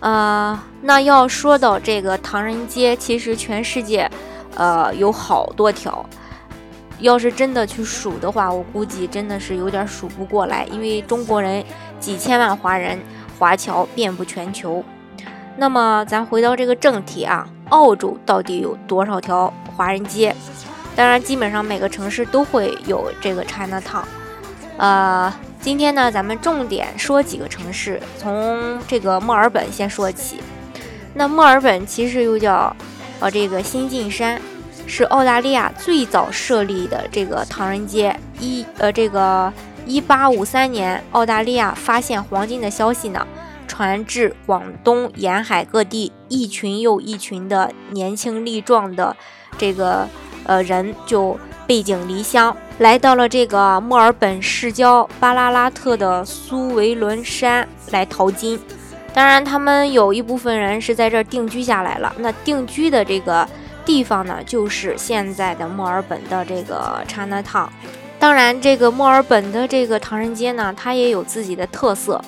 呃，那要说到这个唐人街，其实全世界，呃，有好多条。要是真的去数的话，我估计真的是有点数不过来，因为中国人几千万华人，华侨遍布全球。那么咱回到这个正题啊，澳洲到底有多少条华人街？当然，基本上每个城市都会有这个 China Town。呃。今天呢，咱们重点说几个城市，从这个墨尔本先说起。那墨尔本其实又叫呃这个新晋山，是澳大利亚最早设立的这个唐人街。一呃这个一八五三年，澳大利亚发现黄金的消息呢，传至广东沿海各地，一群又一群的年轻力壮的这个呃人就。背井离乡，来到了这个墨尔本市郊巴拉拉特的苏维伦山来淘金。当然，他们有一部分人是在这儿定居下来了。那定居的这个地方呢，就是现在的墨尔本的这个 China Town。当然，这个墨尔本的这个唐人街呢，它也有自己的特色。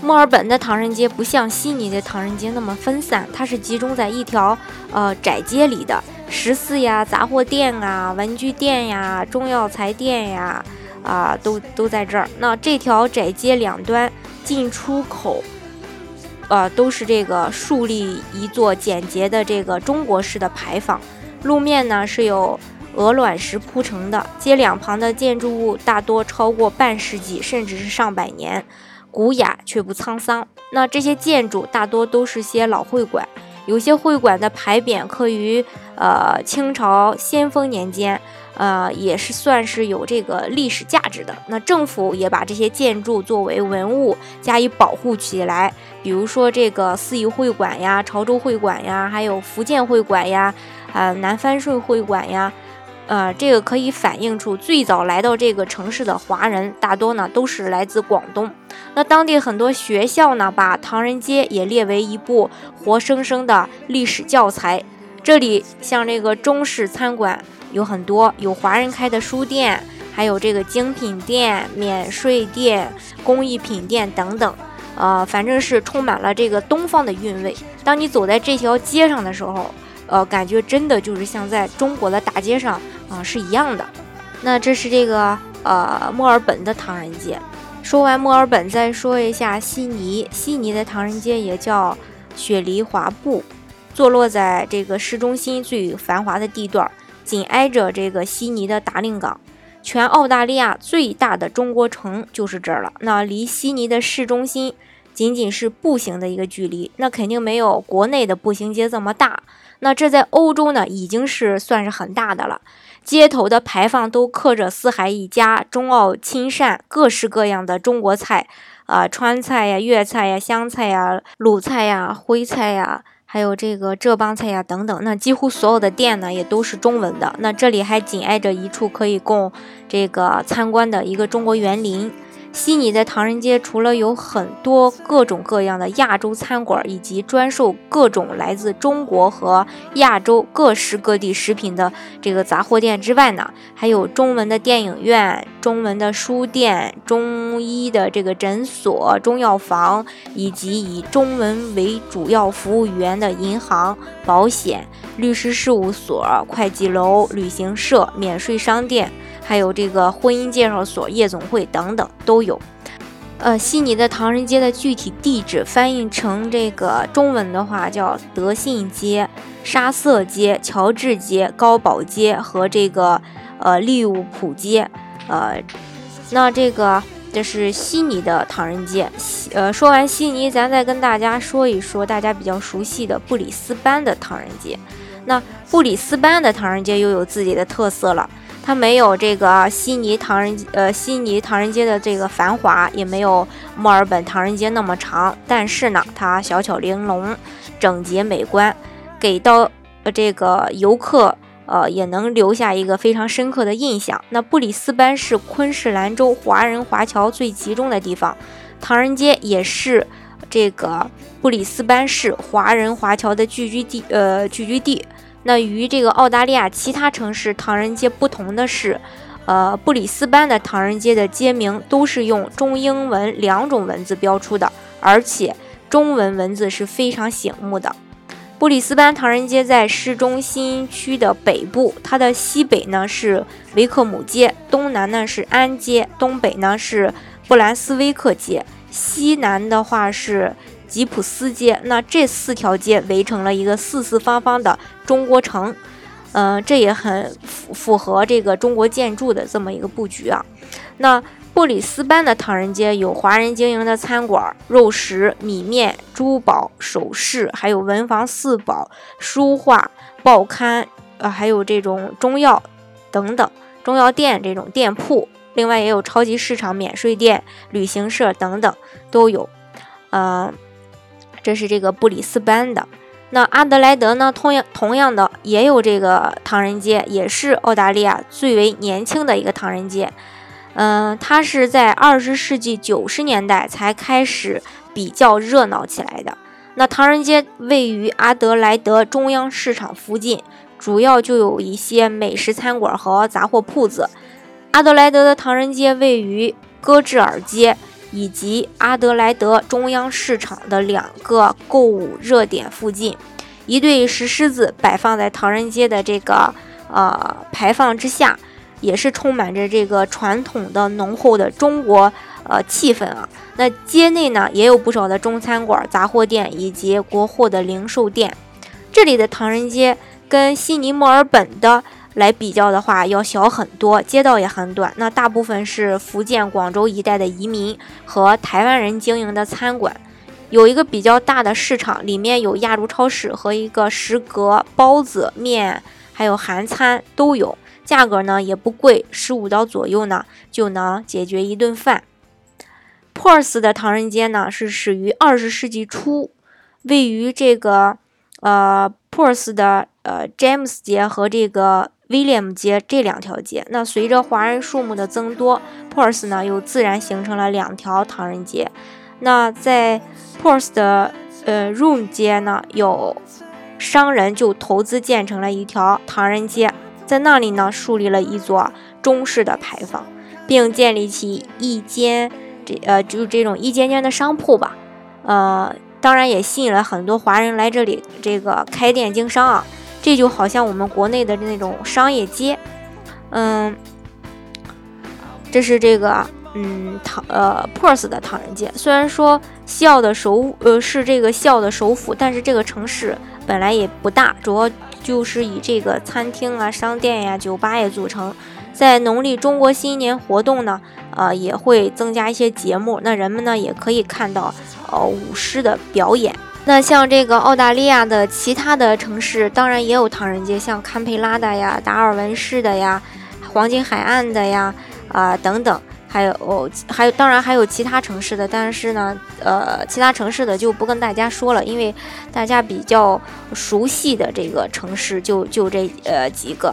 墨尔本的唐人街不像悉尼的唐人街那么分散，它是集中在一条呃窄街里的。食肆呀、杂货店啊、文具店呀、中药材店呀，啊，都都在这儿。那这条窄街两端进出口，呃，都是这个竖立一座简洁的这个中国式的牌坊。路面呢是有鹅卵石铺成的，街两旁的建筑物大多超过半世纪，甚至是上百年，古雅却不沧桑。那这些建筑大多都是些老会馆。有些会馆的牌匾刻于呃清朝咸丰年间，呃也是算是有这个历史价值的。那政府也把这些建筑作为文物加以保护起来，比如说这个四邑会馆呀、潮州会馆呀，还有福建会馆呀、啊南番顺会馆呀。呃，这个可以反映出最早来到这个城市的华人大多呢都是来自广东。那当地很多学校呢，把唐人街也列为一部活生生的历史教材。这里像这个中式餐馆有很多，有华人开的书店，还有这个精品店、免税店、工艺品店等等。呃，反正是充满了这个东方的韵味。当你走在这条街上的时候，呃，感觉真的就是像在中国的大街上。啊，是一样的。那这是这个呃墨尔本的唐人街。说完墨尔本，再说一下悉尼。悉尼的唐人街也叫雪梨华埠，坐落在这个市中心最繁华的地段，紧挨着这个悉尼的达令港。全澳大利亚最大的中国城就是这儿了。那离悉尼的市中心仅仅是步行的一个距离，那肯定没有国内的步行街这么大。那这在欧洲呢，已经是算是很大的了。街头的牌坊都刻着“四海一家”，中澳亲善，各式各样的中国菜，啊，川菜呀、粤菜呀、湘菜呀、鲁菜呀、徽菜呀，还有这个浙帮菜呀等等。那几乎所有的店呢，也都是中文的。那这里还紧挨着一处可以供这个参观的一个中国园林。悉尼的唐人街除了有很多各种各样的亚洲餐馆，以及专售各种来自中国和亚洲各式各地食品的这个杂货店之外呢，还有中文的电影院、中文的书店、中医的这个诊所、中药房，以及以中文为主要服务员的银行、保险、律师事务所、会计楼、旅行社、免税商店。还有这个婚姻介绍所、夜总会等等都有。呃，悉尼的唐人街的具体地址翻译成这个中文的话叫德信街、沙瑟街、乔治街、高宝街和这个呃利物浦街。呃，那这个这是悉尼的唐人街。呃，说完悉尼，咱再跟大家说一说大家比较熟悉的布里斯班的唐人街。那布里斯班的唐人街又有自己的特色了。它没有这个悉尼唐人呃悉尼唐人街的这个繁华，也没有墨尔本唐人街那么长，但是呢，它小巧玲珑，整洁美观。给到呃这个游客呃也能留下一个非常深刻的印象。那布里斯班是昆士兰州华人华侨最集中的地方，唐人街也是这个布里斯班市华人华侨的聚居地呃聚居地。那与这个澳大利亚其他城市唐人街不同的是。呃，布里斯班的唐人街的街名都是用中英文两种文字标出的，而且中文文字是非常醒目的。布里斯班唐人街在市中心区的北部，它的西北呢是维克姆街，东南呢是安街，东北呢是布兰斯威克街，西南的话是吉普斯街。那这四条街围成了一个四四方方的中国城。嗯，这也很符符合这个中国建筑的这么一个布局啊。那布里斯班的唐人街有华人经营的餐馆、肉食、米面、珠宝首饰，还有文房四宝、书画、报刊，呃，还有这种中药等等中药店这种店铺。另外也有超级市场、免税店、旅行社等等都有。嗯，这是这个布里斯班的。那阿德莱德呢？同样同样的也有这个唐人街，也是澳大利亚最为年轻的一个唐人街。嗯，它是在二十世纪九十年代才开始比较热闹起来的。那唐人街位于阿德莱德中央市场附近，主要就有一些美食餐馆和杂货铺子。阿德莱德的唐人街位于戈治尔街。以及阿德莱德中央市场的两个购物热点附近，一对石狮子摆放在唐人街的这个呃牌坊之下，也是充满着这个传统的浓厚的中国呃气氛啊。那街内呢也有不少的中餐馆、杂货店以及国货的零售店。这里的唐人街跟悉尼、墨尔本的。来比较的话，要小很多，街道也很短。那大部分是福建、广州一带的移民和台湾人经营的餐馆，有一个比较大的市场，里面有亚洲超市和一个食阁，包子、面还有韩餐都有，价格呢也不贵，十五刀左右呢就能解决一顿饭。珀尔斯的唐人街呢是始于二十世纪初，位于这个呃珀尔斯的呃詹姆斯街和这个。威廉姆街这两条街，那随着华人数目的增多，p r 珀 e 呢又自然形成了两条唐人街。那在 p 珀 e 的呃 Room 街呢，有商人就投资建成了一条唐人街，在那里呢树立了一座中式的牌坊，并建立起一间这呃就这种一间间的商铺吧。呃，当然也吸引了很多华人来这里这个开店经商啊。这就好像我们国内的那种商业街，嗯，这是这个嗯唐呃 p e r s 的唐人街。虽然说西澳的首呃是这个西澳的首府，但是这个城市本来也不大，主要就是以这个餐厅啊、商店呀、酒吧也组成。在农历中国新年活动呢，呃也会增加一些节目，那人们呢也可以看到呃舞狮的表演。那像这个澳大利亚的其他的城市，当然也有唐人街，像堪培拉的呀、达尔文市的呀、黄金海岸的呀，啊等等，还有还有，当然还有其他城市的，但是呢，呃，其他城市的就不跟大家说了，因为大家比较熟悉的这个城市就就这呃几个，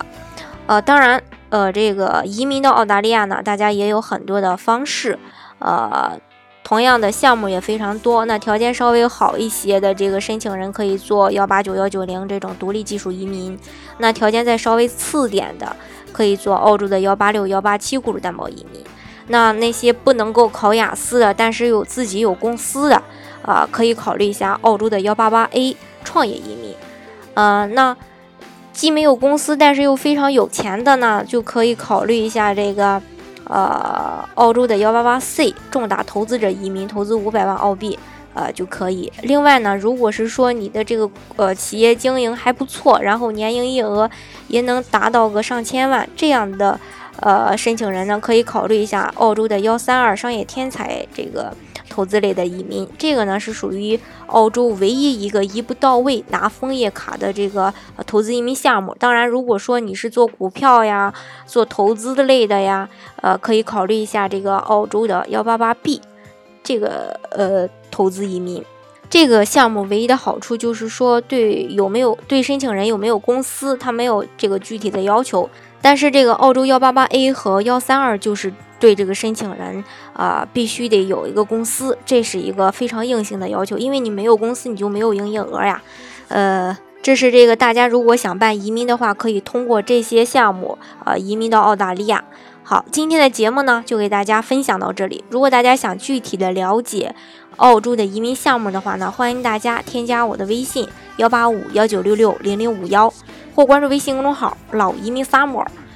呃，当然，呃，这个移民到澳大利亚呢，大家也有很多的方式，呃。同样的项目也非常多，那条件稍微好一些的这个申请人可以做幺八九幺九零这种独立技术移民，那条件再稍微次点的可以做澳洲的幺八六幺八七雇主担保移民。那那些不能够考雅思的，但是有自己有公司的啊，可以考虑一下澳洲的幺八八 A 创业移民。嗯，那既没有公司，但是又非常有钱的呢，就可以考虑一下这个。呃，澳洲的幺八八 C 重大投资者移民投资五百万澳币，呃就可以。另外呢，如果是说你的这个呃企业经营还不错，然后年营业额也能达到个上千万这样的呃申请人呢，可以考虑一下澳洲的幺三二商业天才这个。投资类的移民，这个呢是属于澳洲唯一一个一步到位拿枫叶卡的这个投资移民项目。当然，如果说你是做股票呀、做投资类的呀，呃，可以考虑一下这个澳洲的幺八八 B 这个呃投资移民。这个项目唯一的好处就是说，对有没有对申请人有没有公司，他没有这个具体的要求。但是这个澳洲幺八八 A 和幺三二就是对这个申请人啊，必须得有一个公司，这是一个非常硬性的要求，因为你没有公司，你就没有营业额呀。呃，这是这个大家如果想办移民的话，可以通过这些项目啊移民到澳大利亚。好，今天的节目呢就给大家分享到这里。如果大家想具体的了解澳洲的移民项目的话呢，欢迎大家添加我的微信幺八五幺九六六零零五幺，或关注微信公众号“老移民 summer”，